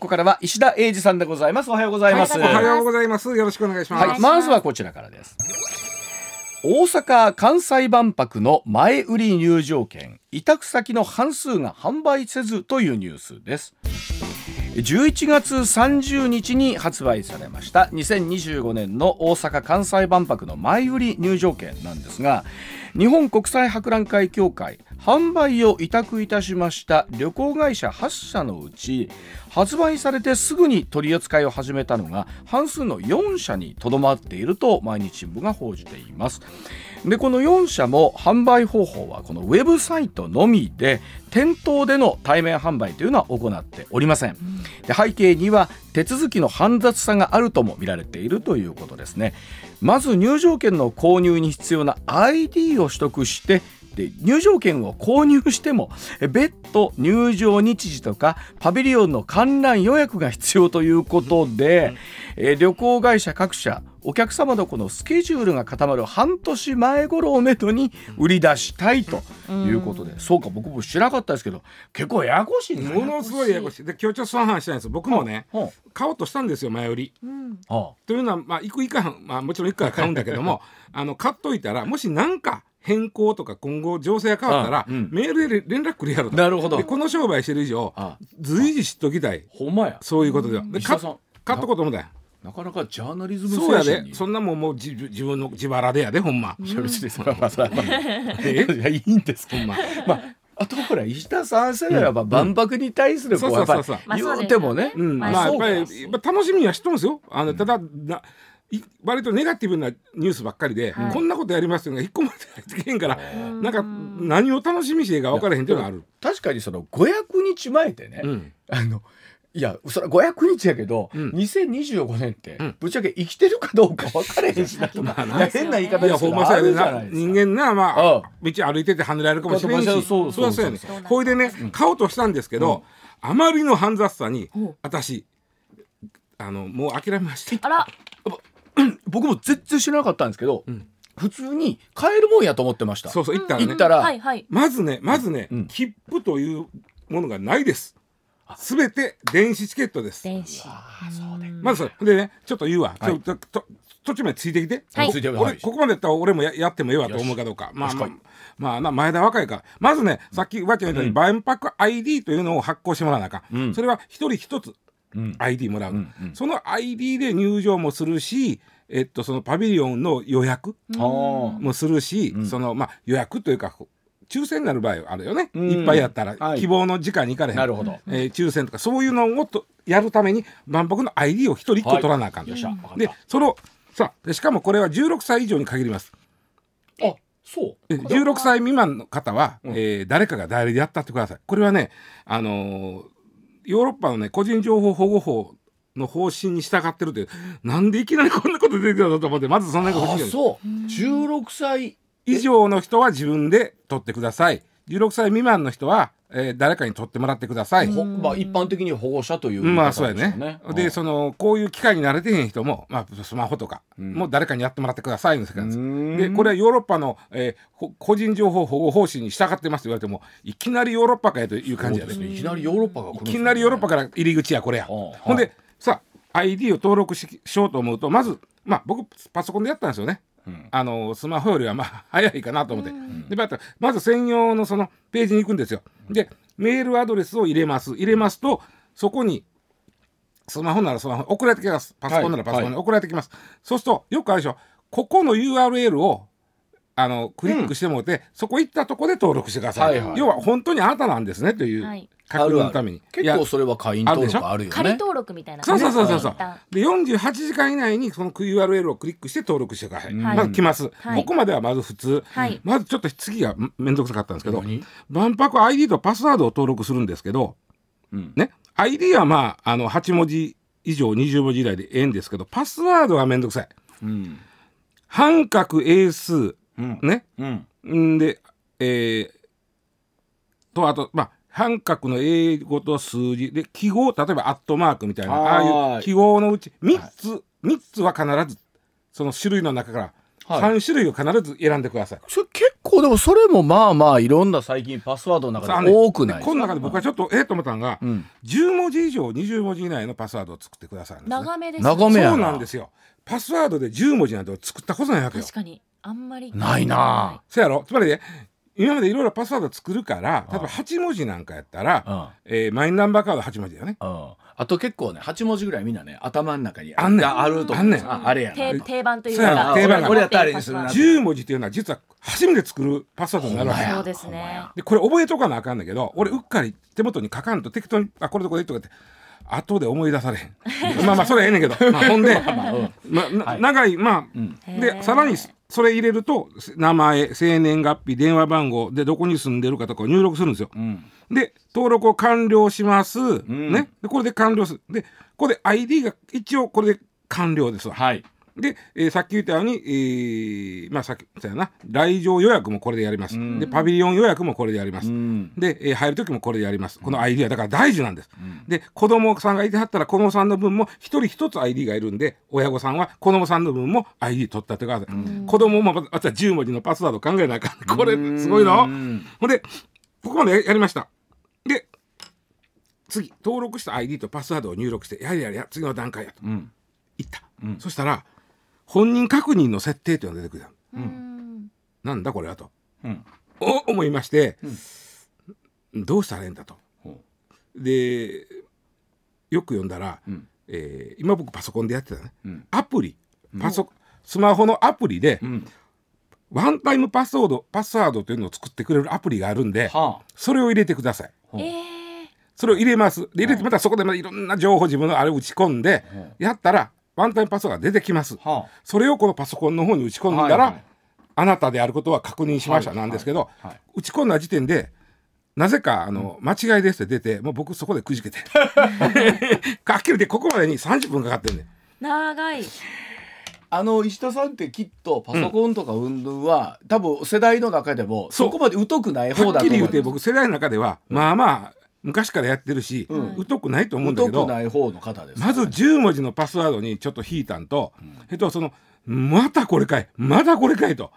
ここからは石田英二さんでございますおはようございます、おはようございます。よろしくお願いします。はい、まずはこちらからです。大阪・関西万博の前売り入場券委託先の半数が販売せずというニュースです11月30日に発売されました。2025年の大阪・関西万博の前売り入場券なんですが日本国際博覧会協会販売を委託いたしました旅行会社8社のうち発売されてすぐに取り扱いを始めたのが半数の4社にとどまっていると毎日新聞が報じています。でこの4社も販売方法はこのウェブサイトのみで店頭での対面販売というのは行っておりません。で背景には手続きの煩雑さがあるとも見られているということですね。まず入場券の購入に必要な ID を取得してで入場券を購入しても別途入場日時とかパビリオンの観覧予約が必要ということで、え旅行会社各社お客様のこのスケジュールが固まる半年前頃をめどに売り出したいということで、そうか僕も知らなかったですけど結構ややこしいね。ものすごいややこしい。で、今日ちょっとその話したいんです。僕もね、は買おうとしたんですよ、前売り。あはというのは、まあ、行く行かん、まあ、もちろん行くから買うんだけども、あの、買っといたら、もし何か変更とか今後情勢が変わったら、あうん。メールで連絡くれやろと。なるほど。で、この商売してる以上あ、随時知っときたい。ほんまや。そういうことで。で、買っとこうと思ったんやなかなかジャーナリズムそうや精神にで。そんなもんもう自自分の自腹でやで、ほんま。いや別にそれはまあそれはまあ。え？いやいいんですけど、ま。あ、まあ、あとほら石田さん世代はまあ万博に対するこうそうやっぱりそうそうまあそう言うてもね、うん、まあまあやっぱりまあ楽しみには知ってますよ。あのただない割とネガティブなニュースばっかりで、はいこんなことやりますよね。引っ込まれて入ってけへんから、なんか何を楽しみにしていいか分からへんっていうのがある。確かにその500日前ってね、うん。あのいやそれは500日やけど、うん。2025年って、うん。ぶっちゃけ生きてるかどうか分からへんしなと まあ変な言い方ですけどほんまそうやであるじゃなないですか。人間なまあ道歩いてて跳ねられるかもしれんし。そうそうそうそりゃそうやねそうほいでね買おうとしたんですけど、あまりの煩雑さに私あのもう諦めました。あら。僕も全然知らなかったんですけど、ん。普通に買えるもんやと思ってました。そうそう行ったらね。行ったら、はいはい。まずねまずね、うん。切符というものがないです。すべて電子チケットです。電子。ああそうね。まずそれ。でねちょっと言うわ、はい。ちょっとと途中までついてきて、はい。ついて俺ここまでやったら俺もややってもええわと思うかどうか。まあまあ前田若いから。まずねさっきわけ言ったように、万博 ID というのを発行してもらわなあかん、うん。それは一人一つうん。ID もらう、うんうん。その ID で入場もするしえっとそのパビリオンの予約もするし、うん。そのまあ予約というか抽選になる場合あるよね、うん。いっぱいやったら、はい。希望の時間に行かれへん。なるほど。えー抽選とかそういうのをとやるために万博の ID を一人一個取らなあかん、よっしゃわかった。でそのさあでしかもこれは16歳以上に限ります。あそう。え16歳未満の方は、うん。えー誰かが代理でやったってください。これはねあのーヨーロッパのね個人情報保護法の方針に従ってるという。なんでいきなりこんなこと出てきたのと思ってまずそんなことあ欲しいそう。16歳以上の人は自分で取ってください。16歳未満の人は、えー誰かに取ってもらってください、ほまあ一般的に保護者というまあそうやね。で。でそのこういう機会に慣れてへん人も、まあ、スマホとか、うん。もう誰かにやってもらってくださいの世界なんですでこれはヨーロッパの、えーほ個人情報保護方針に従ってますと言われてもいきなりヨーロッパかやという感じやで、ね。いきなりヨーロッパが来るんいきなりヨーロッパから入り口やこれ。や、はあ。ほんでさ ID を登録ししようと思うとまずまあ僕パソコンでやったんですよね。うん。あのスマホよりはまあ 早いかなと思って、でまたまず専用のそのページに行くんですよ。でメールアドレスを入れます。入れますとそこにスマホならスマホに送られてきます。パソコンならパソコンに送られてきます、そうするとよくあるでしょ。ここの URL をあのクリックしてもらって、そこ行ったとこで登録してください、はいはい。要は本当にあなたなんですねという。はい確認のために、い結や構それは会員登録あるよね。仮登録みたいな。そうそうそうそう。で48時間以内にその URL をクリックして登録してください、はい。まず来ます、はい。ここまではまず普通、はい。まずちょっと次がんめんどくさかったんですけど何？万博 ID とパスワードを登録するんですけどうん。ね？ID はまああの8文字以上20文字以内でええんですけどパスワードはめんどくさい。うん。半角英数うん。ね？うん。んでえーとあとまあ半角の英語と数字。で記号例えばアットマークみたいな。ああはい。いう記号のうち3つ、三つは必ずその種類の中からはい。3種類を必ず選んでください。それ結構でもそれもまあまあいろんな最近パスワードの中で多くないですか？この中で僕はちょっとええと思ったのが、うん。10文字以上20文字以内のパスワードを作ってください、ね。長めです、長めやそうなんですよ。パスワードで10文字なんて作ったことないわけよ。確。かにあんまり。ないなそやろ？つまりね今までいろいろパスワード作るから例えば8文字なんかやったら、うん。えーマイナンバーカード8文字だよね。うん。あと結構ね8文字ぐらいみんなね頭の中にあんねん。あると思うあんねん。ああれやな。定定番というかな定番が。俺やったらあれにするな。10文字っていうのは実は初めて作るパスワードになるわけ。そうですね。でこれ覚えとかなあかんだけど俺うっかり手元に書かんと適当にあこれとこれとかって後で思い出されへん。まあまあそれはええねんけど、まあ、ほんで、まあ長いまあ、でさらにそれ入れると名前生年月日電話番号でどこに住んでるかとかを入力するんですよ。うん。で登録を完了します、ん。ね。でこれで完了する。でこれで ID が一応これで完了ですわ。はいで、えーさっき言ったように、えーまあさっきな。来場予約もこれでやります、でパビリオン予約もこれでやります、うん。で、えー入る時もこれでやります。この ID はだから大事なんです、で子供さんがいてはったら子供さんの分も一人一つ ID がいるんで親御さんは子供さんの分も ID 取ったってくだ。さい、子供もまたまた10文字のパスワード考えなあかん。これすごいの。うんほんでここまでやりました。で次登録した ID とパスワードを入力してやれやれや次の段階やと。うん。いった、そしたら本人確認の設定というのが出てくるうん。なんだこれはと。うん。お思いまして、どうしたらええんだと。ほでよく読んだら、うん。えー今僕パソコンでやってたね、うん。アプリ。パソ、スマホのアプリで、ううん。ワンタイムパスワードパスワードというのを作ってくれるアプリがあるんではそれを入れてください。えー。それを入れます。で入れてまたそこでまたいろんな情報自分のあれを打ち込んで、やったらワンタイムパスワードが出てきます。あ。はそれをこのパソコンの方に打ち込んだら、はいはいあなたであることは確認しましたはいなんですけど、はいはい打ち込んだ時点でなぜかあの、間違いですって出てもう僕そこでくじけて。はっきり言ってここまでに30分かかってんねん。長い。あの石田さんってきっとパソコンとか運動は、多分世代の中でもそこまで疎くない方はっきり言うて僕世代の中では、まあまあ昔からやってるし、疎くないと思うんだけ疎どくない方の方ですまず10文字のパスワードにちょっと引いたんと、えっとそのまたこれかいまだこれかいと、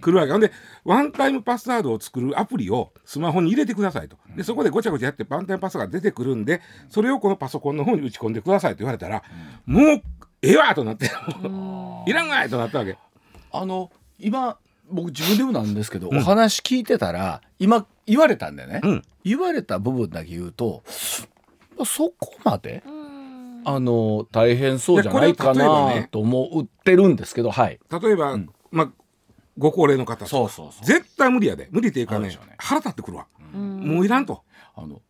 来るわけ。ほんでワンタイムパスワードを作るアプリをスマホに入れてくださいと。でそこでごちゃごちゃやってワンタイムパスワードが出てくるんでそれをこのパソコンの方に打ち込んでくださいと言われたら、もうええわとなって いらんわいとなったわけ。あの今僕自分でもなんですけど、お話聞いてたら今言われたんでね、うん。言われた部分だけ言うとまあそこまでうん。あの大変そうじゃないかいやこれ例えばねなと思ってるんですけどはい。例えば、まあご高齢の方そうそうそう。絶対無理やで。無理っていうかねあるでしょうね。腹立ってくるわ、うん。もういらんと。あの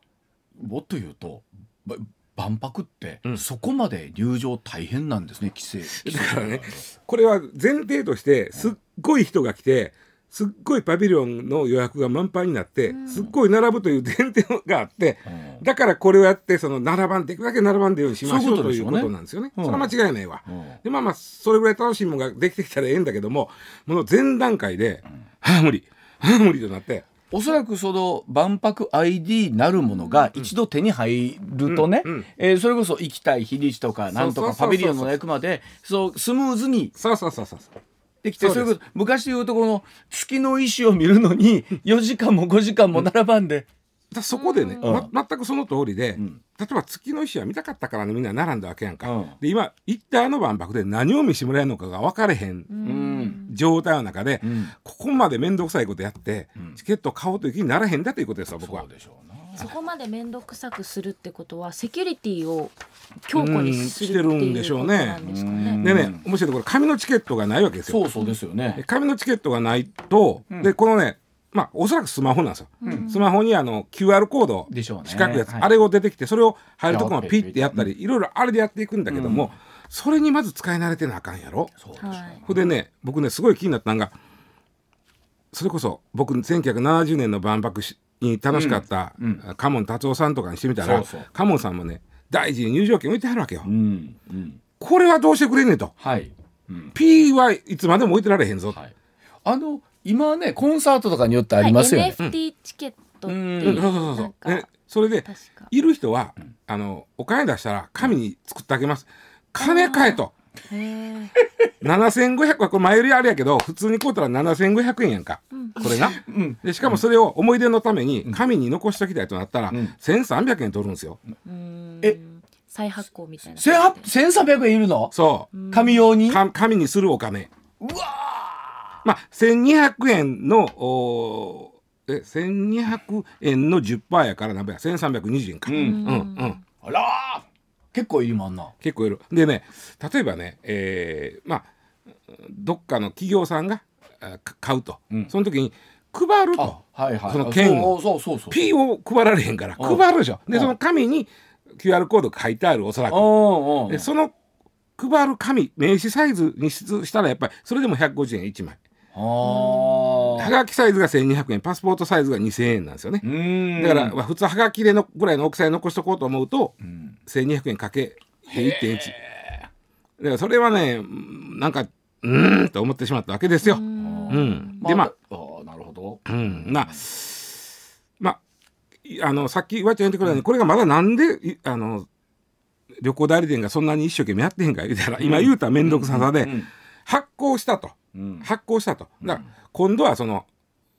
もっと言うとば万博って、うん。そこまで入場大変なんですね規制だからねこれは前提としてすっごい人が来てすっごいパビリオンの予約が満杯になって、すっごい並ぶという前提があって、うん。だからこれをやってその並ばんできるだけ並ばんでようにしましょうということなんですよね。うん。それは間違いないわ。うん。でまあまあそれぐらい楽しいものができてきたらええんだけどももの前段階で「はあ無理。はあ無理」となって。おそらくその万博 ID なるものが一度手に入るとね、うん。うん。えーそれこそ行きたい日にちとかなんとかパビリオンの役までそうスムーズに。そうそうそうそうできてそれこそ昔でいうと。この月の石を見るのに 4時間も5時間も並ばんで、だそこでね、うん。ま、全くその通りで、ん。例えば月の石は見たかったからねみんな並んだわけやんか、うん。で今行ったあの万博で何を見してもらえるのかが分かれへんうん。状態の中で、ん。ここまで面倒くさいことやって、チケット買おうという気にならへんだということですよ僕は。そう。でしょうなそこまで面倒くさくするってことはセキュリティを強固にするってうんしてるんでしょうね。でね。面白いところ紙のチケットがないわけですよ。そうそうですよでね。紙のチケットがないと、でこのねまあおそらくスマホなんですよ、スマホにあの QR コードでしょうね。四角いやつ、はい。あれを出てきてそれを入るところまでピッてやったりいろいろあれでやっていくんだけども、それにまず使い慣れてなあかんやろ。そうでしょうはい。ほんでね僕ねすごい気になったのがそれこそ僕1970年の万博しに楽しかった、カモン達夫さんとかにしてみたらそうそうカモンさんもね大事に入場券置いてはるわけよ。うんうんこれはどうしてくれんねんと。はい、うん、P はいつまでも置いてられへんぞ。はいあの今ねコンサートとかによってありますよね、はい NFT チケットってううう。そうそうそうそう。ね、それでいる人は、あのお金出したら紙に作ってあげます。金買えと。へ7500はこれ前よりあれやけど普通に買うたら7500円やんか、これな、でしかもそれを思い出のために紙に残しときたいとなったら、1300円取るんですよ。ーえ？再発行みたいな。千八千三百円いるの？そう、紙用に？か紙にするお金。うわまあ1200円のおーえ1200円の10%やから何ぼや？1320円か、うん。うんうん。あらー結構いりまんな。結構いる。でね例えばね、えーまあどっかの企業さんが買うと、うん。その時に配ると。あはいはい。その券を。そうそうそう P を配られへんからうん。配るでしょでうん。その紙に QR コードが書いてあるおそらく。でその配る紙名刺サイズにししたらやっぱりそれでも150円1枚。あはー。がきサイズが1200円。パスポートサイズが2000円なんですよね。だから、まあ、普通はがきでのぐらいの大きさで残しとこうと思うとうん。1200円かけて1.1だからそれはねうんなんかうーんと思ってしまったわけですよ。うん。でまああー。なるほど。うん、まあまあのさっきわっちゃん言ってくれたようにこれがまだなんでいあの旅行代理店がそんなに一生懸命やってへんか言うたら、今言うたら面倒くささで、うん発行したと。うん発行したと。だから今度はその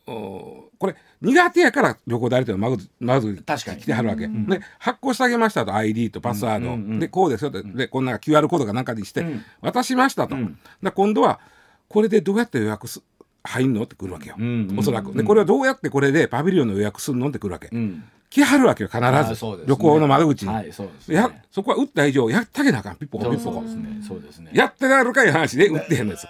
おこれ苦手やから旅行代理店のまずまず確かに。来てはるわけ、で発行してあげましたと。ID とパスワード、うんうん。うんでこうですよと。でこんな QR コードかなんかにして、うん。渡しましたと、うん。で今度はこれでどうやって予約す入んのってくるわけよ、うんうんおそらく。でうんこれはどうやってこれでパビリオンの予約するのってくるわけ、うん。来はるわけよ必ず、ね。旅行の窓口に、はいそうですね。やそこは打った以上やってあげなあかん。ピッポコピッポコ。そうですね。そうですね。やってやるかいう話で打ってへんのです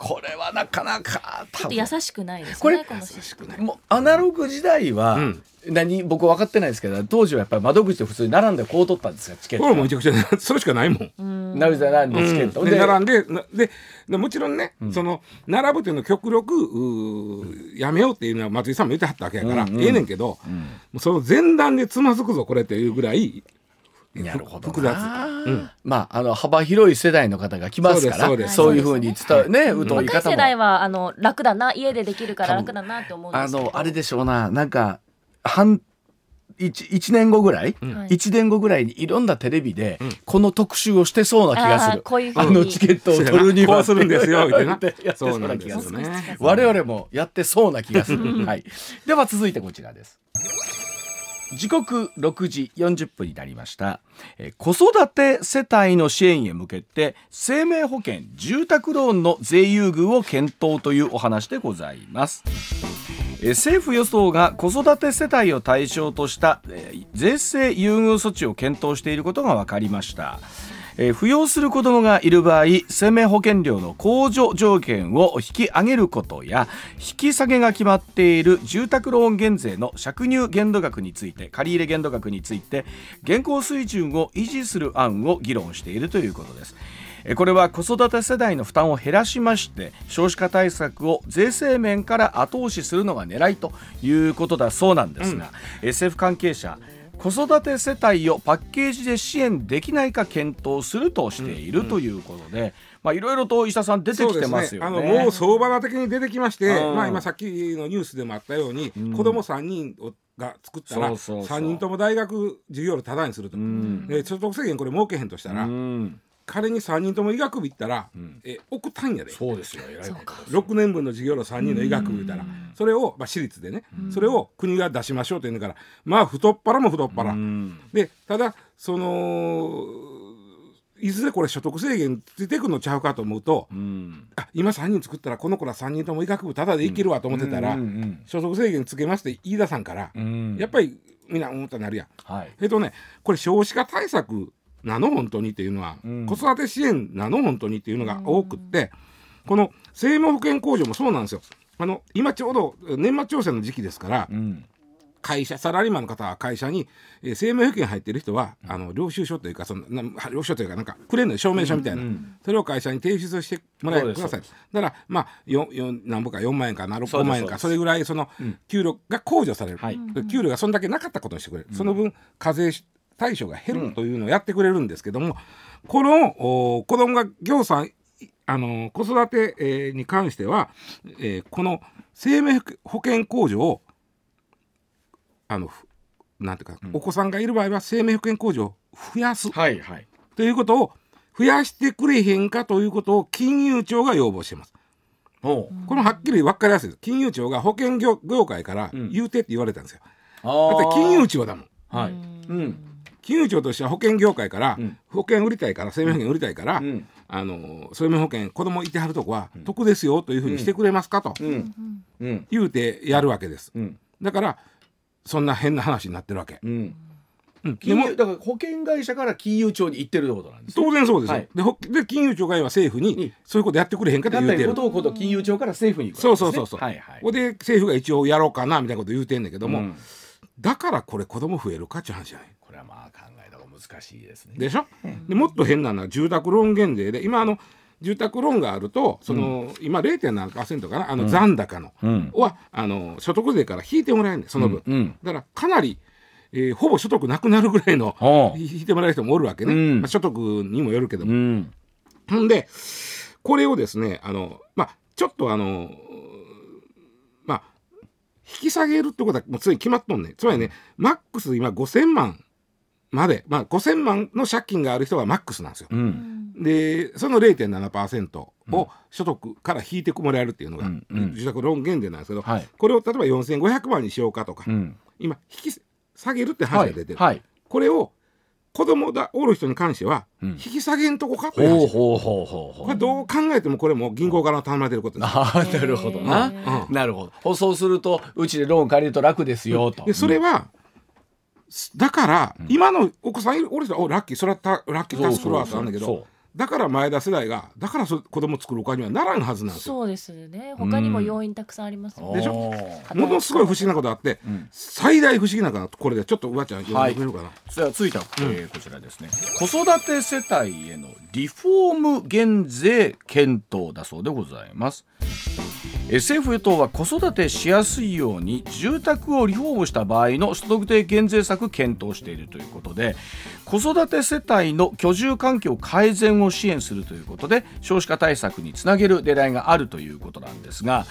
これはなかなかちょっと優しくないですねこれもうアナログ時代は、うん。何僕分かってないですけど当時はやっぱり窓口で普通に並んでこう取ったんですかチケット。これもめちゃくちゃそれしかないもん。うん。なるほど並んでチケット、でで並んでなででもちろんね、その並ぶっていうのを極力やめようっていうのは松井さんも言ってはったわけやから、うんうん。ええねんけど、うん。もうその前段でつまずくぞこれっていうぐらいなるほどな。複雑、うん。まああの幅広い世代の方が来ますから。そうですそういうふうに伝うね疎い若い方も。世代はあの楽だな家でできるから楽だなって思うんであのあれでしょうな。なんか半一一年後ぐらい、はい。一年後ぐらいにいろんなテレビでこの特集をしてそうな気がする。こういうふうに。あのチケットを取るには。するんですよみたいな。ってやってそそううな気がする。ね。我々もやってそうな気がする。はい。では続いてこちらです。時刻6時40分になりました、えー子育て世帯の支援へ向けて生命保険住宅ローンの税優遇を検討というお話でございます。えー政府与党が子育て世帯を対象とした、えー税制優遇措置を検討していることが分かりました。えー扶養する子どもがいる場合生命保険料の控除条件を引き上げることや引き下げが決まっている住宅ローン減税の借入限度額について借入限度額について現行水準を維持する案を議論しているということです。えーこれは子育て世代の負担を減らしまして少子化対策を税制面から後押しするのが狙いということだそうなんですが、えー政府関係者子育て世帯をパッケージで支援できないか検討するとしているということで、まあいろいろと石田さん出てきてますよね。ね。あのもう相場的に出てきまして、うん。まあ、今さっきのニュースでもあったように、ん。子供3人をが作ったらそうそうそう。3人とも大学授業料タダにすると、ん。で所得制限これ設けへんとしたら、うん仮に3人とも医学部行ったら、ん。え億単位やで。そうですよ。偉いそうか。6年分の授業料3人の医学部言ったらそれを、まあ、私立でね、それを国が出しましょうというのからまあ太っ腹も太っ腹、うん。でただそのいずれこれ所得制限ついてくのちゃうかと思うと、うん。あ今3人作ったらこの子ら3人とも医学部ただでいけるわと思ってたら、うんうん所得制限つけますって飯田さんから、うん。やっぱりみんな思ったなるやん。はい。えっとねこれ少子化対策なの本当にっていうのは、うん。子育て支援なの本当にっていうのが多くって、この生命保険控除もそうなんですよ。あの今ちょうど年末調整の時期ですから、うん。会社サラリーマンの方は会社に、えー生命保険入ってる人は、あの領収書というかそのな領収書というかなんかくれんのよ証明書みたいな、うんそれを会社に提出してもらえください。だからまあよよ何ぼか4万円かなそうです5万円かそれぐらいその給料が控除される、はい。で給料がそんだけなかったことにしてくれる、その分課税対象が減るというのをやってくれるんですけども、このお子供が行さんあの子育て、えーに関しては、えーこの生命保険控除をあのふなんていうか、お子さんがいる場合は生命保険控除を増やすはいはい。ということを増やしてくれへんかということを金融庁が要望してます。おうこれはっきり分かりやすいです。金融庁が保険業業界からうん言うてって言われたんですよ。あだって金融庁だもん。はい。うんうん。金融庁としては保険業界から、うん保険売りたいから生命保険売りたいから、うんあの生命保険子供いてはるとこは得ですよというふうにしてくれますかとうん。うん。言うてやるわけです。うん。だからそんな変な話になってるわけ。うん。金融だから保険会社から金融庁に行ってるってことなんですね。当然そうですよ。はいでほで金融庁が今政府ににそういうことやってくれへんかって言うてる。こと金融庁から政府に行くそうそうそうそう。はいはい。ほんで政府が一応やろうかなみたいなこと言うてんだけども、うんだからこれ子供増えるかっていう話じゃない。まあ考えた方が難しいですね。でしょ、でもっと変なのは住宅ローン減税で今あの住宅ローンがあるとその、今0.7%かな？あの残高の、うん。はあの所得税から引いてもらえるんでその分、うん。だからかなり、えーほぼ所得なくなるぐらいの引いてもらえる人もおるわけね、うん。まあ、所得にもよるけども、うん。でこれをですねあの、まあ、ちょっとあのまあ引き下げるってことはもうついに決まっとんねん。つまりねマックス今5000万まで、まあ、5000万の借金がある人がマックスなんですよ。うん。でその0.7%を所得から引いてもらえるっていうのが、うんうん住宅ローン減税なんですけど、はい。これを例えば4500万にしようかとか、うん。今引き下げるってはい話が出てる、はい。これを子供がおる人に関しては、うん引き下げんとこかっていうほう話ほうほうほうほう。これどう考えてもこれも銀行から頼まれてることです。ああ、なるほどな。うんなるほど。そうすると、うちでローン借りると楽ですよと。でそれは、だから、今のお子さんいるおる人はおラッキーそれはたラッキー助かるわってあるんだけどだから前田世代がだからそ子供作るお金にはならんはずなんですよ。そうですね。他にも要因たくさんありますよね。でしょ？ものすごい不思議なことあって、ん。最大不思議なのがこれでちょっとうわちゃん読んでくれるかな、じゃあ続いては、えーこちらですね子育て世帯へのリフォーム減税検討だそうでございます。えー政府与党は子育てしやすいように住宅をリフォームした場合の所得税減税策検討しているということで子育て世帯の居住環境改善を支援するということで少子化対策につなげる狙いがあるということなんですが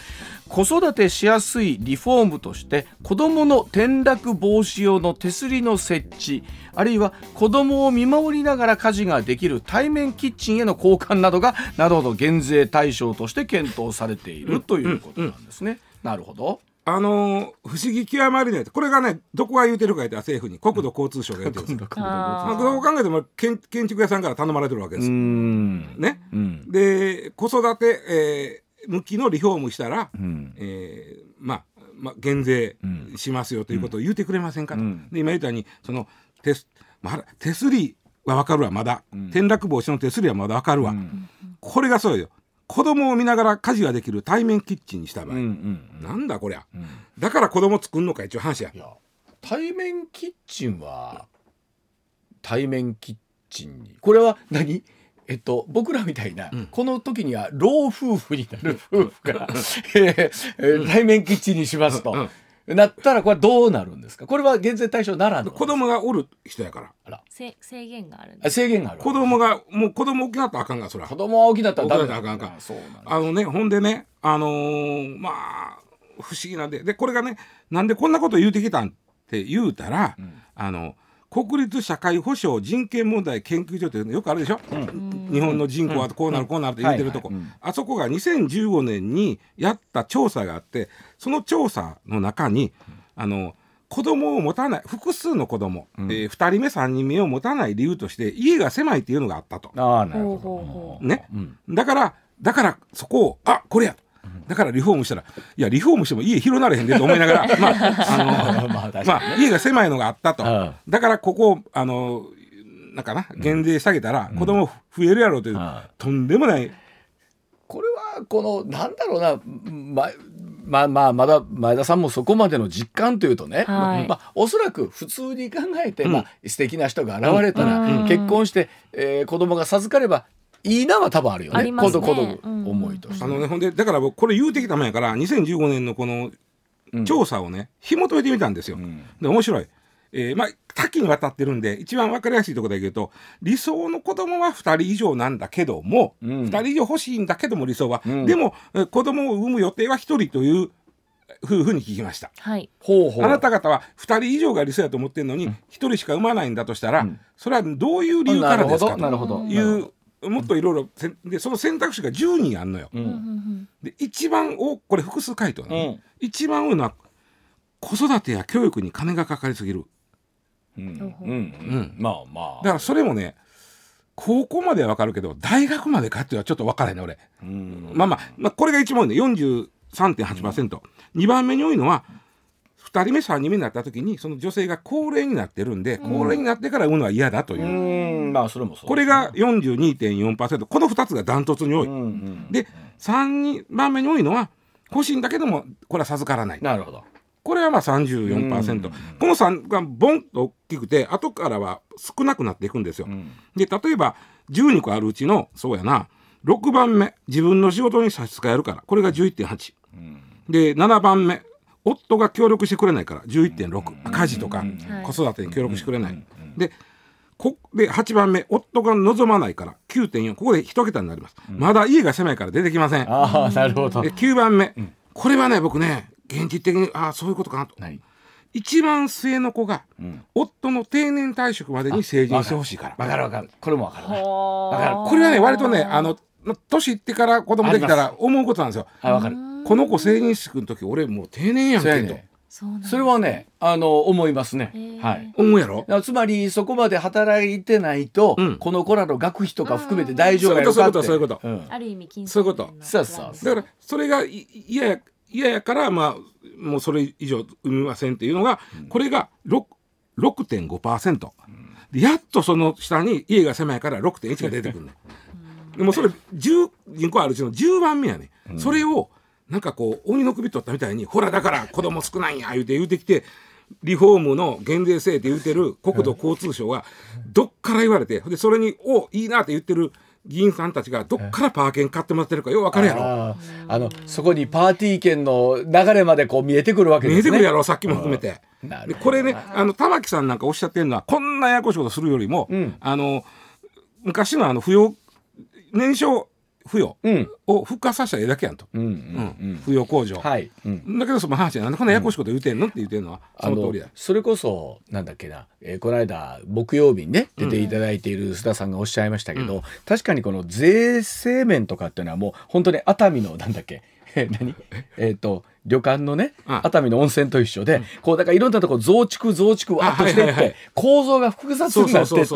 子育てしやすいリフォームとして子どもの転落防止用の手すりの設置あるいは子どもを見守りながら家事ができる対面キッチンへの交換などがなるほど減税対象として検討されているということなんですね。なるほど。あのー不思議極まりないこれがねどこが言うてるか言ったら政府に国土交通省が言ってるんですよ、あまあ、どう考えても建建築屋さんから頼まれてるわけです。ね。うん。で子育て、えー向きのリフォームしたら、うん。えーまあ、まあ、減税うん。しますよということを言ってくれませんかと、うん。で今言ったようにその手す、まあ、手すりは分かるわまだ、ん。転落防止の手すりはまだ分かるわ、うん。これがそうよ子供を見ながら家事ができる対面キッチンにした場合、うんうんなんだこりゃ。うん。だから子供作んのか一応話や。いや対面キッチンは対面キッチンに。これは何？えっと、僕らみたいな、ん。この時には老夫婦になる夫婦が、えーえー対面キッチンにしますと、なったらこれはどうなるんですか？これは減税対象ならんの子供がおる人やから。あら。せ制限があるんあ制限がある。子供がもう子供大きなったらあかんがそら子供は大きなったらダメ大きなったらあかんあか。んそうなんだ。あのねほんでねあのーまあ不思議なんで。でこれがねなんでこんなこと言うてきたんって言うたら、あの国立社会保障人権問題研究所っていうのよくあるでしょ、日本の人口はこうなるこうなるって言ってるとこ、あそこが2015年にやった調査があってその調査の中にあの子供を持たない複数の子供、えー2人目3人目を持たない理由として家が狭いっていうのがあったと。ああなるほど。ね、うん。だからだからそこをあこれやとだからリフォームしたらいやリフォームしても家広なれへんでと思いながら まああの まあまあ家が狭いのがあったと。うん。だからここをあのなんかな減税下げたら子供増えるやろうという、うん。とんでもない。これはこのなんだろうなままあまあまだ前田さんもそこまでの実感というとね、はい。まあ、おそらく普通に考えて、うん。まあ、素敵な人が現れたら、うん。結婚して、えー子供が授かればいいなは多分あるよね。ありますね。子供うん。思いとして。あのねほんでだから僕これ言うてきたもんやから2015年のこのうん。調査をね紐解いてみたんですよ。うん。で面白い。えーまあ多岐にわたってるんで一番分かりやすいところだけ言うと理想の子供は2人以上なんだけども、うん。2人以上欲しいんだけども理想は、うん。でもえー子供を産む予定は1人という夫婦に聞きました。はい。ほうほう。あなた方は2人以上が理想だと思ってるのに1人しか産まないんだとしたら、うん。それはどういう理由からですか？とどなるほど。いうもっといろいろせでその選択肢が10人あんのよ。ううんうんん。で一番おこれ複数回答なの、うん。一番多いのは子育てや教育に金がかかりすぎる。うん。うんううん。んまあまあ。だからそれもね高校までは分かるけど大学までかっていうのはちょっと分からへんね俺、うん。まあまあ、まあ、これが一番多いね。43.8%、2番目に多いのは2人目3人目になった時にその女性が高齢になってるんで、高齢になってから産むのは嫌だという、うん。まあそれもそうこれが42.4%この2つがダントツに多い、うんうんで3番目に多いのは欲しいんだけどもこれは授からない。なるほど。これはまあ34%、うんこの3がボンと大きくて後からは少なくなっていくんですよ、うん。で例えば12個あるうちのそうやな6番目自分の仕事に差し支えるからこれが11.8うん。で7番目夫が協力してくれないから11.6家事とか子育てに協力してくれない、うん。でこで8番目。夫が望まないから9.4ここで1桁になります、まだ家が狭いから出てきません。ああなるほど。で9番目、これはね僕ね現実的にああそういうことかなと。何一番末の子がうん。夫の定年退職までに成人してほしいから。わかるわかる。これもわかる。なはだからこれはね割とねあの年いってから子供できたあら思うことなんですよ。あわかるこの子成人式の時俺もう定年やんけと。そそうなんだそれはねあの思いますね。はい。思うやろ？つまりそこまで働いてないと、うん。この子らの学費とか含めて大丈夫やろそういうかってことそういうこと。うんある意味金そういうこと。そうそうだからそれがい嫌や嫌やからまあもうそれ以上産みませんっていうのが、これが6 6.5%、でやっとその下に家が狭いから6.1が出てくるねでもそれ10人個あるうちの10番目やね、それをなんかこう鬼の首取ったみたいにほらだから子供少ないんや言うて言うてきてリフォームの減税制って言うてる国土交通省がどっから言われてでそれに「おいいな」って言ってる議員さんたちがどっからパー券買ってもらってるかよう分かるやろ。あのそこにパーティー券の流れまでこう見えてくるわけですね見えてくるやろさっきも含めて。でこれねあの玉木さんなんかおっしゃってるのはこんなややこしいことするよりも、んあの昔のあの扶養年少扶養うん。を復活させたらええだけやんと、うんううん。ん。扶養控除、うんはい、うん。だけどその話はなんでこんなややこしいこと言うてんの？って言うてんの？はそあのの通りや。それこそなんだっけな、えーこの間木曜日にね出ていただいている須田さんがおっしゃいましたけど、確かにこの税制面とかっていうのはもう本当に熱海のなんだっけ？え何？えっ、と旅館のねあ熱海の温泉と一緒で、こうだからいろんなとこ増築増築わっとしていって、構造が複雑になってって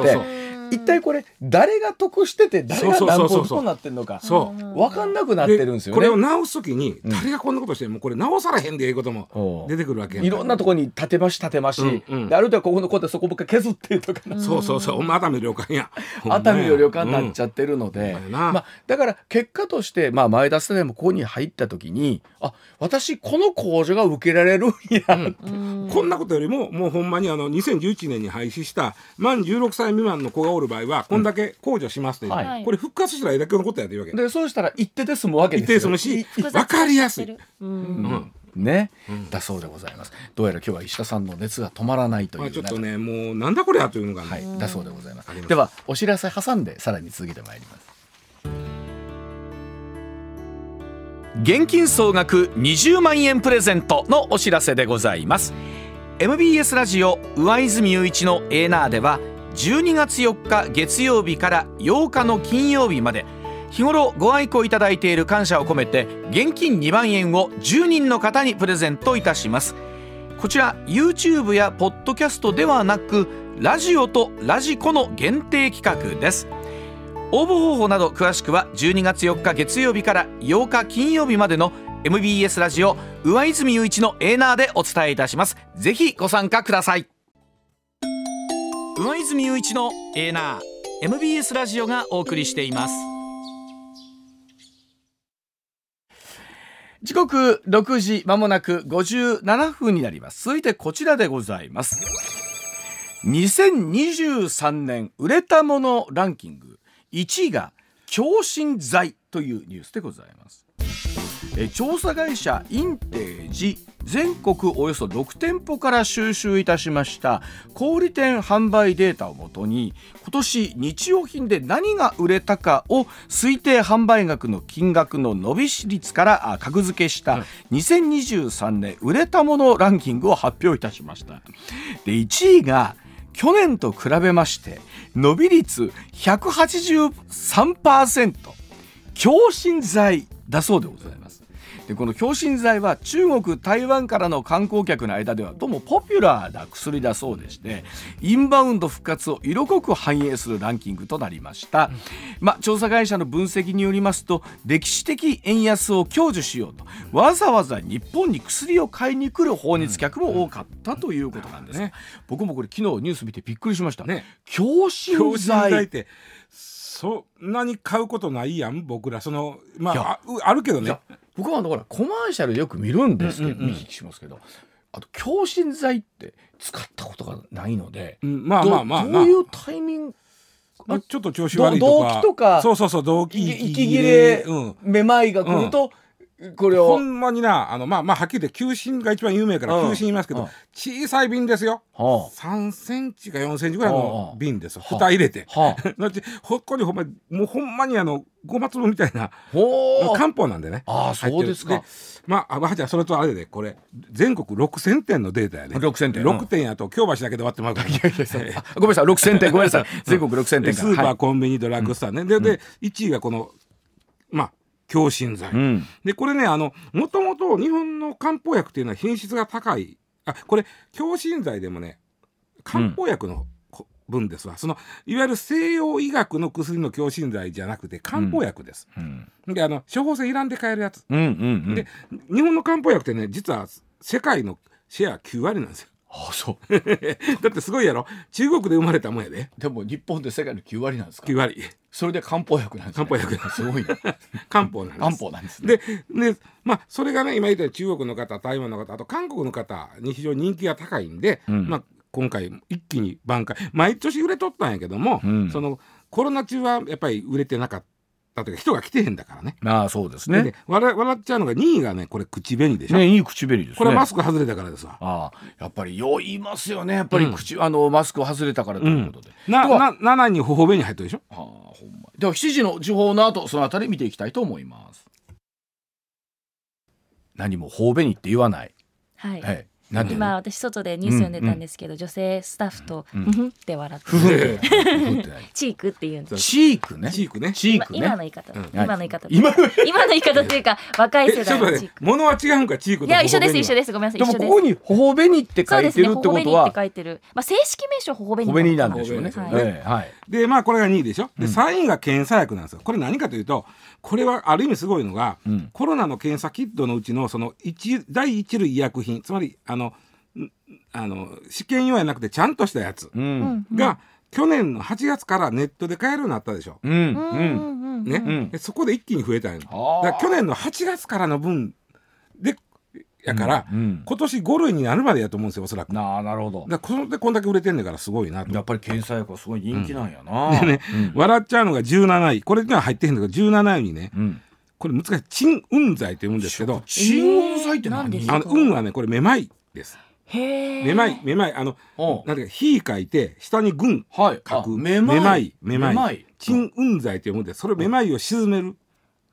一体これ誰が得してて誰が何本どうなってんのか分かんなくなってるんですよね。これを。直す時に誰がこんなことしてもうこれ直さらへんでええことも出てくるわけやいろんなところに立て増し立て増し、うんうん。である程度ここのこうやってそこばっか削ってとかな。そうそうそう、熱海の旅館や。熱海の旅館になっちゃゃってるので、だから結果として、まあ、前田世代もここに入った時にあ私この控除が受けられるんや、うん。こんなことよりももうほんまにあの2011年に廃止した満16歳未満の子がおる場合はこんだけ控除しますって、はい。これ復活したらええだけのことやってるわけでそうしたら一手で済むわけ一ですよ。定済むし分かりやすい、化してるううんんね、だそうでございますどうやら今日は石田さんの熱が止まらないという、まあ、ちょっとねもうなんだこれやというのがね、はい、だそうでございますではお知らせ挟んでさらに続けてまいります現金総額20万円プレゼントのお知らせでございます MBS ラジオ上泉雄一のエーナーでは12月4日月曜日から8日の金曜日まで。日頃ご愛顧いただいている感謝を込めて現金2万円を10人の方にプレゼントいたします。こちら YouTube やポッドキャストではなくラジオとラジコの限定企画です。応募方法など詳しくは12月4日月曜日から8日金曜日までの MBS ラジオ上泉雄一のエーナーでお伝えいたします。ぜひご参加ください。上泉雄一のエーナー。MBS ラジオがお送りしています。時刻6時まもなく57分になります。続いてこちらでございます。2023年売れたものランキング。1位が強心剤というニュースでございます。え調査会社インテージ全国およそ6店舗から収集いたしました小売店販売データをもとに今年日用品で何が売れたかを推定販売額の金額の伸び率からあ格付けした2023年売れたものランキングを発表いたしました。で1位が去年と比べまして伸び率183%強心剤だそうでございますでこの強心剤は中国台湾からの観光客の間ではどうもポピュラーな薬だそうでしてインバウンド復活を色濃く反映するランキングとなりました、まあ、調査会社の分析によりますと歴史的円安を享受しようとわざわざ日本に薬を買いに来る訪日客も多かったということなんです、ね僕もこれ昨日ニュース見てびっくりしました、ね。強心剤剤ってそんなに買うことないやん僕ら。そのまああるけどね僕はあのほらコマーシャルよく見るんですけど、うんうんうん。見聞きしますけどあと強心剤って使ったことがないので、うんまあどまあまあ。どういうタイミングまあちょっと調子悪いとか。ど動悸とかそうそうそう動息悸息切れうん。めまいが来ると、これを、ほんまになあのまあまあはっきり言って球心が一番有名やからうん。球心言いますけど、うん。小さい瓶ですよ。は3センチか4センチぐらいの瓶ですはあ。蓋入れて。あ、はあ、だってほっこりほんまもうほんまにあのごま粒みたいな漢方なんでね。ああそうですか。まああばあちゃんそれとあれでこれ全国6000点のデータやで。6000点6点やと京橋だけで終わってまうから。あ ごめんなさい。6000点ごめんなさい。全国6000点スーパー、はい。コンビニドラッグストアね、でで1位がこのまあ強心剤、うん。でこれねあのもともと日本の漢方薬っていうのは品質が高い。あこれ強心剤でもね漢方薬のこ分ですわ。そのいわゆる西洋医学の薬の強心剤じゃなくて漢方薬です、うん。であの処方箋いらんで買えるやつ。うんうんうん。で日本の漢方薬ってね実は世界のシェア9割なんですよあそう。だってすごいやろ？中国で生まれたもんやで。でも日本で世界の9割なんですか9割。それで漢方薬なんです、ね、漢方薬。すごいな。漢方なんです。漢方なんですね。ででまあそれがね今言ったように中国の方台湾の方あと韓国の方に非常に人気が高いんで、うん。まあ、今回一気に挽回。毎年売れとったんやけども、うん。そのコロナ中はやっぱり売れてなかったというか人が来てへんだからね。ああそうですでね笑笑っちゃうのが2位がねこれ口紅でしょ、ねいい口紅ですね。これはマスク外れたからですわ。ああやっぱり酔いますよね。やっぱり口、あのマスクを外れたからということで、なな7位に頬紅入ってるでしょ？はあほんまでは7時の時報の後そのあたり見ていきたいと思います。何も頬紅って言わない、はい、今私外でニュース読んでたんですけど、女性スタッフとうん。ふふって笑って。チークって言うんですチークね。チークね。今チークね。今の言い方、うん。今の言い方。今の今の言い方っていうか若い世代のチーク。物は違うんかチークといや一緒です一緒でですごめんなさいでも一緒です。ここに頬紅って書いてるってことそうですね頬紅はって書いてる。まあ正式名称頬紅頬紅なんでしょうね、頬紅ええはい。でまあこれが2位でしょ？でうん。3位が検査薬なんですよ。これ何かというとこれはある意味すごいのが、うん。コロナの検査キットのうちのその一第一類医薬品つまりあのんあの試験用やなくてちゃんとしたやつうん。うんうん。が、去年の8月からネットで買えるようになったでしょ。うん。うん。うんうんうんね。うん。でそこで一気に増えたんよ。だあ。ーから去年の8月からの分でやから、うんうん。今年5類になるまでやと思うんですよおそらく。なあなるほど。らこれでこんだけ売れてんねんからすごいなと。やっぱり検査薬はすごい人気なんやな、でね、うん。笑っちゃうのが17位。これには入ってへんだけど17位にね。うん。これ難しい。鎮雲剤って言うんですけど。心音剤って何？あの雲はねこれめまいです。へえめまいめまいあのなんていうか火書いて下に軍はい。書く。あめまい。めまい鎮雲剤って読むんでそれめまいを鎮める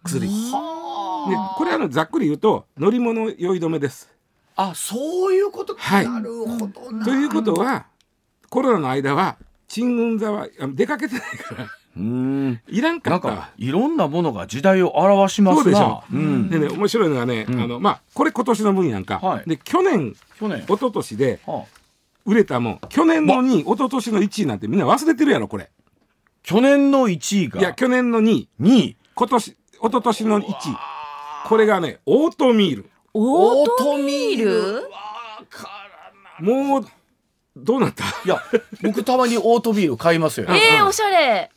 薬。ではこれはあのざっくり言うと乗り物酔い止めです。あそういうことか、はい。なるほどなということはコロナの間は鎮雲剤はあ出かけてないからうん。いらんかなんった。わかいろんなものが時代を表しますな。そうでしょ。うん。でね面白いのがね、うん。あのまあこれ今年の分やんか、はい。で去年去年。一昨年ではあ。売れたもん。去年の2位一昨年の1位なんてみんな忘れてるやろこれ。去年の1位が。いや去年の2位2位。今年一昨年の1位。これがねオートミール。オートミール？わからもうどうなった？いや僕たまにオートミール買いますよ。えー、おしゃれ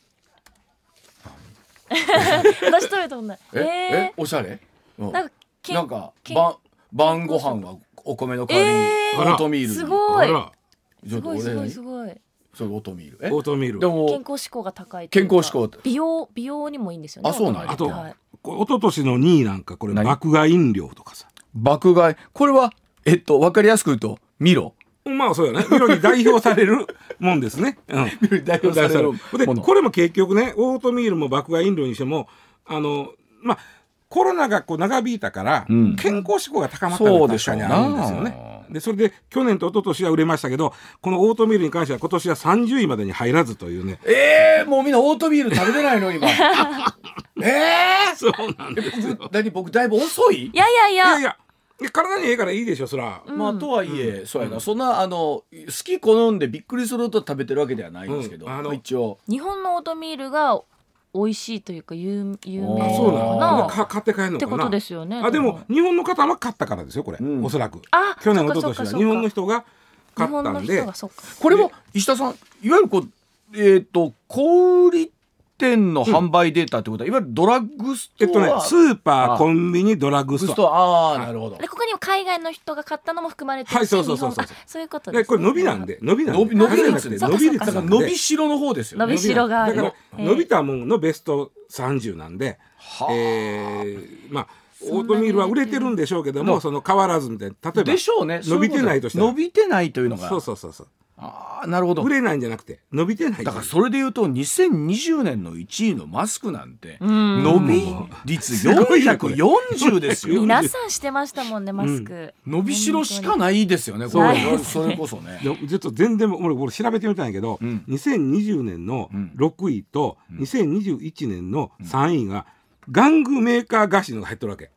私食べたことない。えええおしゃれ？うん。ー、なんかなんか晩晩ご飯はお米の代わりにえオーートミールに。すごい。あら。ちょっと俺すごいすごいにすごい。それオートミール。え？オートミール。でも健康志向が高い健康志向。美容美容にもいいんですよね。あそうなん？やあと、はい。こ一昨年の2位なんかこれ何？爆買い飲料とかさ。爆買い？これはえっとわかりやすく言うとミロまあそうよね。ミロに代表されるもんですね、うん、ミロに代表されるでこれも結局ねオートミールも爆買い飲料にしてもあのまあコロナがこう長引いたから、うん。健康志向が高まったのそうでしょうが確かにあるんですよなね。でそれで去年と一昨年は売れましたけどこのオートミールに関しては今年は30位までに入らずというね。えー、もうみんなオートミール食べてないの今。えそうなんですー、よ。僕何僕だいぶ遅い？いやいや。いやいや体にええからいいでしょそら。まあとはいえ、そうやな。そんなあの好き好んでびっくりすると食べてるわけではないんですけど、うん。あの一応。日本のオートミールが美味しいというか有有名あなそうなの。の。かなか買って帰るのかな。ってことですよねあでも日本の方は買ったからですよこれ、うん。おそらく。あ去年一そっかそっかそっか。昨年は日本の人が買日本のったんで。人がそっか。これも石田さんいわゆるこうえっ、と小売店の販売データってことは、いわゆるドラッグストア。えっとねスーパあーコンビニドラッグストア。ああなるほど。でここにも海外の人が買ったのも含まれてるしはいそうそうそうそうそう。いうことです、でこれ伸びなんで。伸びなんで。伸び伸び率で数じゃなくて伸び率だか？ら伸び。しろの方ですよね。伸びしろがある。だからえー。伸びたもんのベスト30なんで、はあ。えーまあオートミールは売れてるんでしょうけどものその変わらずみたいな。例えばでしょうね。伸びてないとしたら。伸びてないというのが。そうそうそうそうああなるほど。売れないんじゃなくて伸びてないだからそれで言うと2020年の1位のマスクなんてうん。伸び率すごいねこれ。440ですよ。皆さんしてましたもんねマスク、伸びしろしかないですよねこれ。それこそね。ちょっと全然俺俺調べてみたんやけど、うん。2020年のうん。6位と2021年の3位が玩具メーカー菓子のが入ってるわけ、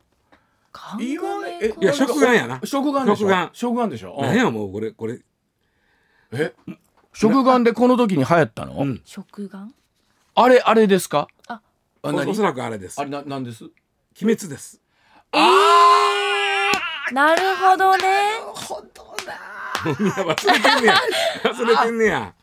看いわ護メえーカーいや食玩やな。食玩でしょ。食玩。食玩でしょ。うん。何やもうこれこれえ？食玩でこの時に流行ったの、うん。食玩？あれあれですか？あ。あ何？おおそらくあれです。あれななんです？鬼滅です。なるほどね。本当だみんな。忘れてんねや。忘れてんねや。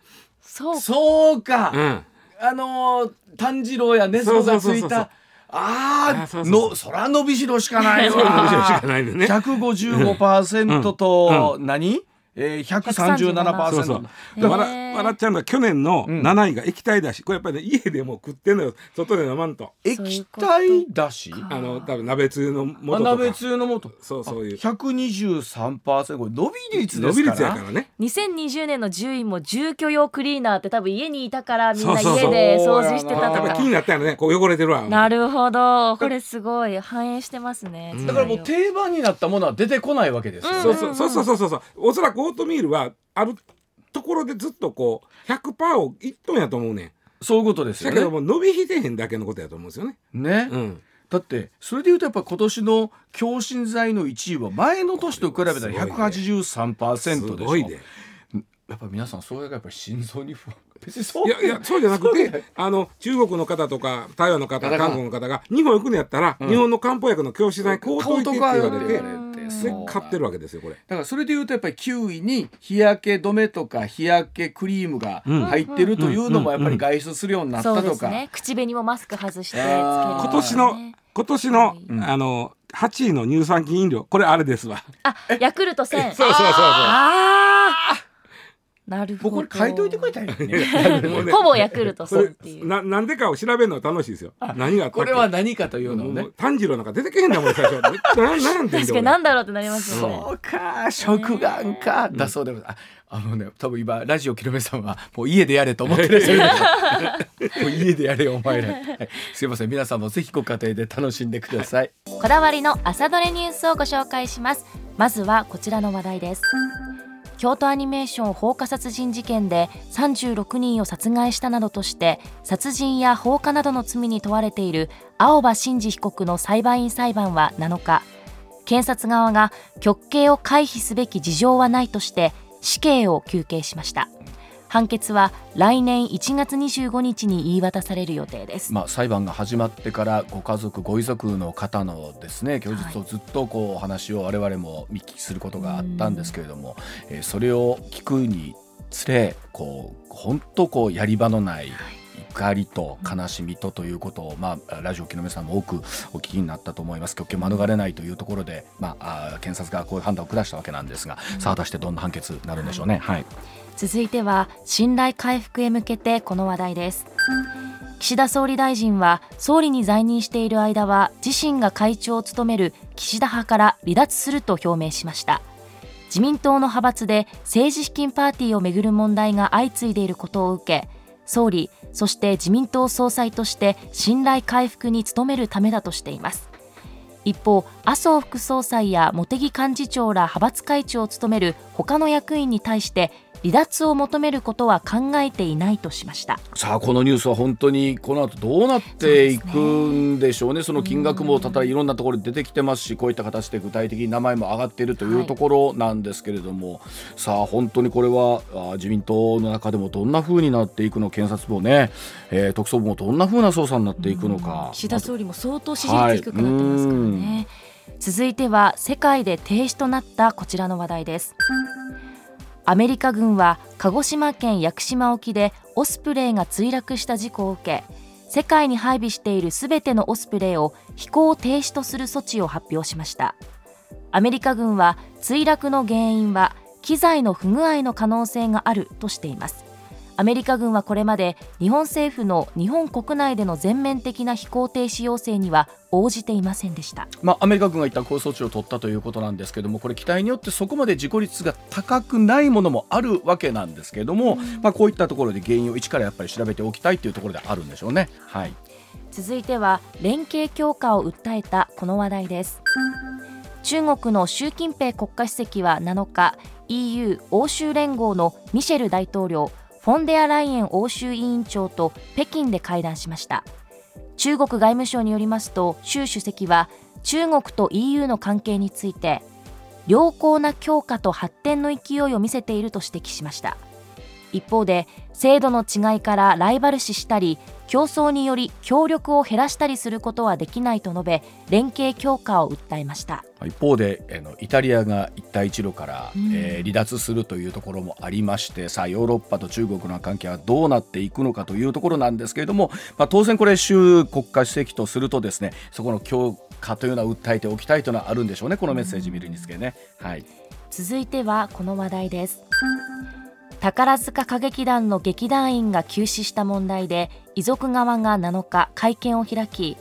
そうそうか、うん。あのー炭治郎やねそがつそうそうそうそういたあああそうそうそう。のそら伸びしろしかないそうなんですよしわかないんでね。155%と何、えー、137%そうそう。へー。で笑笑っちゃうのは去年のうん。7位が液体だしこれやっぱりね家でも食ってんのよ。外で飲まんと。液体だし？か。あの多分鍋つゆの素とか。鍋つゆの素。そうそういう。123%これ伸び率ですから。伸び率やからね。2020年の10位も住居用クリーナーって多分家にいたからみんな家で掃除してたとか。気になったよね。こう汚れてるわ。なるほど。これすごい反映してますね、うんだからもう定番になったものは出てこないわけですよね、うん。そうそうそうそうそうそうそう。おそらくオートミールはあるところでずっとこう100%をいっとんやと思うねん。そういうことですよだけどねも伸びひてへんだけのことやと思うんですよね。ね、うん。だってそれでいうとやっぱ今年の強心剤の1位は前の年と比べたらすごいね。183%すでしょ。ごいでやっぱ皆さんそれがやっぱり心臓に不安。別にそう。いやいやそうじゃなくてあの中国の方とか台湾の方韓国の方が日本行くのやったら、うん。日本の漢方薬の教師代買うといてって言われて買うとか言われてでで買ってるわけですよこれ。だからそれでいうとやっぱり9位に日焼け止めとか日焼けクリームが入ってるというのもやっぱり外出するようになっそうたとか、ですね。口紅もマスク外してつけるあー。今年の今年の、うん。あの8位の乳酸菌飲料これあれですわ。あヤクルト1000そうそうそうそう。ああなるほど。これ書いといてくれたらいいの ね。ほぼヤクルトそ1000れっていう。ななんでかを調べるのは楽しいですよ。何がこれは何かというのをね。炭治郎なんか出てけへんだもん最初。ななんてん確かになんだろうってなりますよね。そうか食玩か、だそうでございます。ああのね多分今ラジオキロメさんはもう家でやれと思ってらっしゃるもう家でやれよお前ら、はい。すいません。皆さんもぜひご家庭で楽しんでください。こだわりの朝どれニュースをご紹介します。まずはこちらの話題です京都アニメーション放火殺人事件で36人を殺害したなどとして殺人や放火などの罪に問われている青葉真司被告の裁判員裁判は7日検察側が極刑を回避すべき事情はないとして死刑を求刑しました。判決は来年1月25日に言い渡される予定です。まあ、裁判が始まってからご家族ご遺族の方のですね供述をずっとこうお話を我々も見聞きすることがあったんですけれども、えーそれを聞くにつれこう本当こうやり場のない怒りと悲しみとということを、まあ、ラジオ木の目さんも多くお聞きになったと思います。極刑免れないというところで、まあ、検察がこういう判断を下したわけなんですが、さあ果たしてどんな判決になるんでしょうね。はい。続いては信頼回復へ向けてこの話題です。岸田総理大臣は総理に在任している間は自身が会長を務める岸田派から離脱すると表明しました。自民党の派閥で政治資金パーティーをめぐる問題が相次いでいることを受け総理そして自民党総裁として信頼回復に努めるためだとしています。一方麻生副総裁や茂木幹事長ら派閥会長を務める他の役員に対して離脱を求めることは考えていないとしました。さあこのニュースは本当にこの後どうなっていくんでしょうね。その金額もただいろんなところで出てきてますしこういった形で具体的に名前も上がっているというところなんですけれども、はい、さあ本当にこれは自民党の中でもどんなふうになっていくの検察もね、えー、特捜部もどんなふうな捜査になっていくのか。岸田総理も相当支持率低くなってますからね、はい、続いては世界で停止となったこちらの話題ですアメリカ軍は鹿児島県屋久島沖でオスプレイが墜落した事故を受け世界に配備しているすべてのオスプレイを飛行停止とする措置を発表しました。アメリカ軍は墜落の原因は機材の不具合の可能性があるとしています。アメリカ軍はこれまで日本政府の日本国内での全面的な飛行停止要請には応じていませんでした、まあ、アメリカ軍が一旦こういう措置を取ったということなんですけどもこれ機体によってそこまで事故率が高くないものもあるわけなんですけれども、うん、まあ、こういったところで原因を一からやっぱり調べておきたいというところであるんでしょうね。はい、続いては連携強化を訴えたこの話題です。中国の習近平国家主席は7日 EU 欧州連合のミシェル大統領フォンデアライエン欧州委員長と北京で会談しました中国外務省によりますと習主席は中国と EU の関係について良好な強化と発展の勢いを見せていると指摘しました。一方で制度の違いからライバル視したり競争により協力を減らしたりすることはできないと述べ連携強化を訴えました一方でイタリアが一帯一路から、うん、えー、離脱するというところもありましてさあヨーロッパと中国の関係はどうなっていくのかというところなんですけれども、まあ、当然これ習国家主席とするとですねそこの強化というのは訴えておきたいというのはあるんでしょうねこのメッセージ見るにつけね。はい、続いてはこの話題です。宝塚歌劇団の劇団員が急死した問題で遺族側が7日会見を開き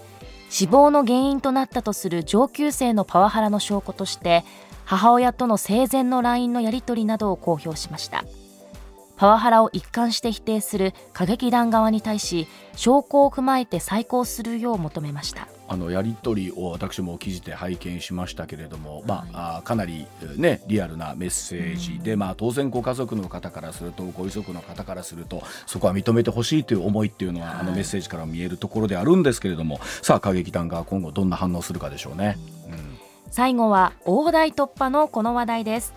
死亡の原因となったとする上級生のパワハラの証拠として母親との生前の LINE のやり取りなどを公表しました。パワハラを一貫して否定する歌劇団側に対し証拠を踏まえて再考するよう求めました。あのやり取りを私も記事で拝見しましたけれども、まあ、かなり、ね、リアルなメッセージで、まあ、当然ご家族の方からするとご遺族の方からするとそこは認めてほしいという思いっていうのは、あのメッセージから見えるところであるんですけれどもさあ歌劇団が今後どんな反応するかでしょうね。うん、最後は大台突破のこの話題です。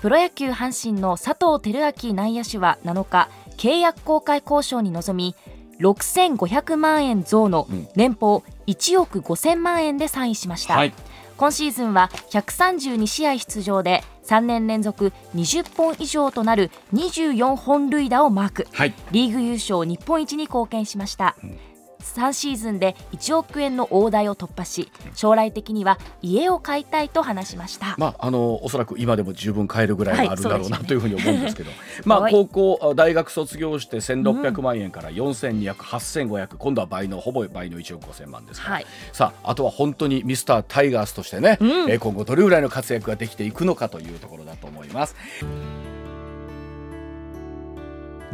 プロ野球阪神の佐藤輝明内野手は7日契約公開交渉に臨み6500万円増の年俸1億5000万円でサインしました、はい、今シーズンは132試合出場で3年連続20本以上となる24本塁打をマーク、はい、リーグ優勝日本一に貢献しました、うん3シーズンで1億円の大台を突破し将来的には家を買いたいと話しました、まあ、あのおそらく今でも十分買えるぐらいあるだろうな、というふうに思うんですけど。まあ、高校大学卒業して1600万円から4200、8500今度は倍のほぼ倍の1億5000万ですから、はい、さああとは本当にミスタータイガースとしてね、うん、え今後どれぐらいの活躍ができていくのかというところだと思います。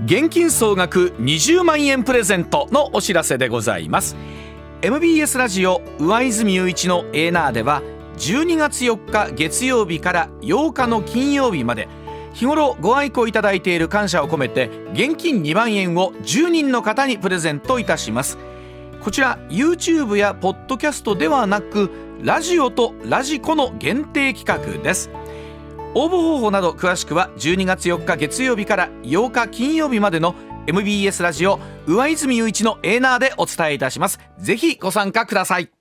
現金総額20万円プレゼントのお知らせでございます。MBS ラジオ上泉雄一のエーナーでは12月4日月曜日から8日の金曜日まで日頃ご愛顧いただいている感謝を込めて現金2万円を10人の方にプレゼントいたします。こちら YouTube やポッドキャストではなくラジオとラジコの限定企画です。応募方法など詳しくは12月4日月曜日から8日金曜日までの MBS ラジオ上泉雄一のエーナーでお伝えいたします。ぜひご参加ください。